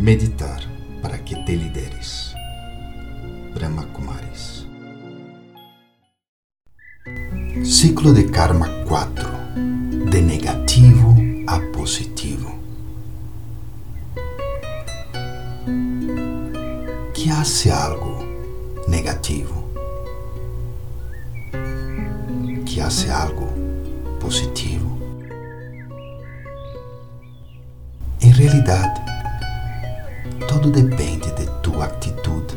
Meditar para que te lideres. Brahma Kumaris. Ciclo de Karma 4. De negativo a positivo. Que hace algo negativo? Que hace algo positivo? Em realidade, tudo depende de tua atitude.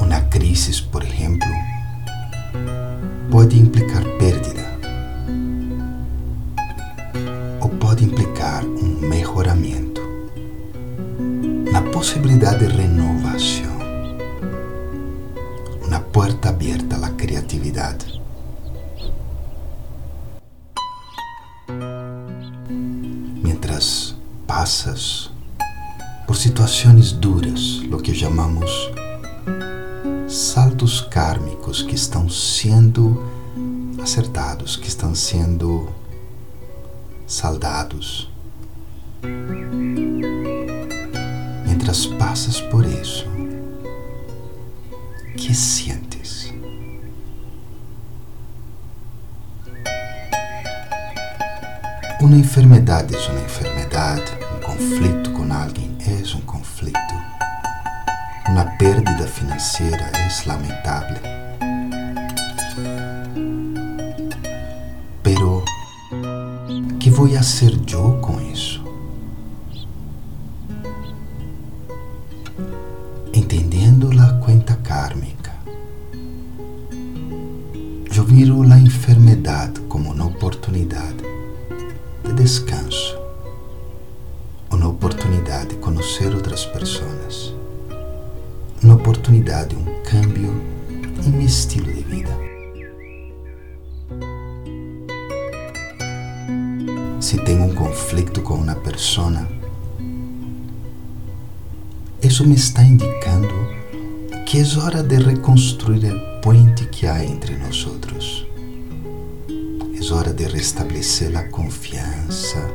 Uma crise, por exemplo, pode implicar perda ou pode implicar um melhoramento na possibilidade de renovação, uma porta aberta à criatividade. Passas por situações duras, lo que chamamos saltos kármicos que estão sendo acertados, que estão sendo saldados. Mientras passas por isso, que sientes? Uma enfermidade é uma enfermidade, conflito com alguém é um conflito. Uma perda financeira é lamentável. Pero, que vou fazer eu com isso? Entendendo a conta kármica, eu miro a enfermidade como uma oportunidade de descanso, conhecer outras pessoas, uma oportunidade de um cambio em meu estilo de vida. Se tenho um conflito com uma pessoa, isso me está indicando que é hora de reconstruir o puente que há entre nós. É hora de restabelecer a confiança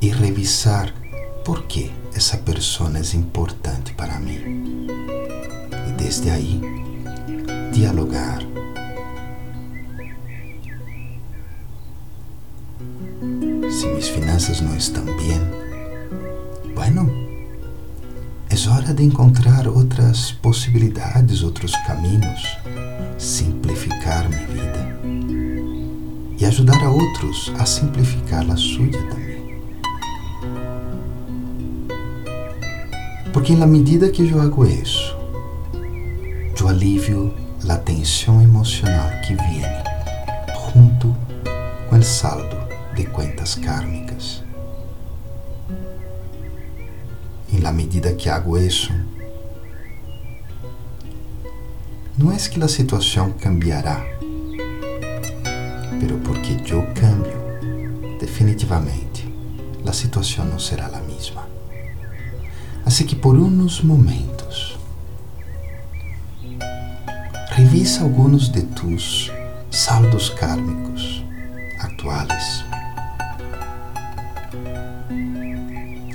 e revisar por que essa pessoa é importante para mim. E desde aí, dialogar. Se minhas finanças não estão bem, bueno, é hora de encontrar outras possibilidades, outros caminhos, simplificar minha vida e ajudar a outros a simplificar a sua também. Porque na medida que eu hago isso, eu alivio a tensão emocional que vem junto com o saldo de contas kármicas. E na medida que hago isso, não é que a situação cambiará, pero porque eu cambio, definitivamente, a situação não será a mesma. Assim que por uns momentos, revisa alguns de tus saldos kármicos atuais.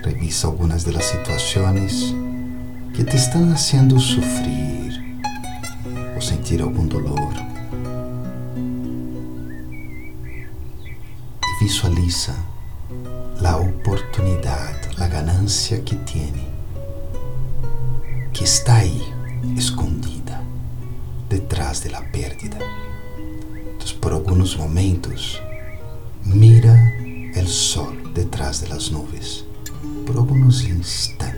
Revisa algumas das situações que te estão haciendo sofrer ou sentir algum dolor. E visualiza a oportunidade, a ganância que tiene, que está aí escondida detrás de la pérdida. Então, por alguns momentos, mira el sol detrás de las nubes por algunos instantes.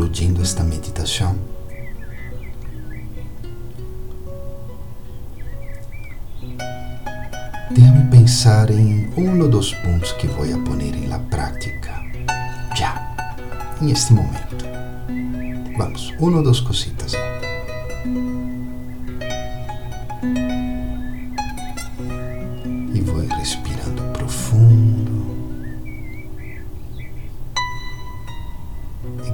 concluindo esta meditação, devo pensar em um dos pontos que vou poner em la prática, já, em este momento. Vamos, uma ou duas cositas.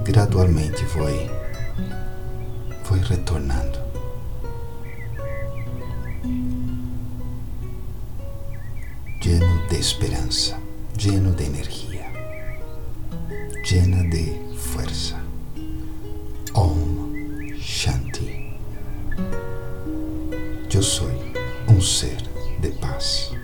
gradualmente foi, foi retornando. Lleno de esperança, lleno de energia, llena de força. Om Shanti. Eu sou um ser de paz.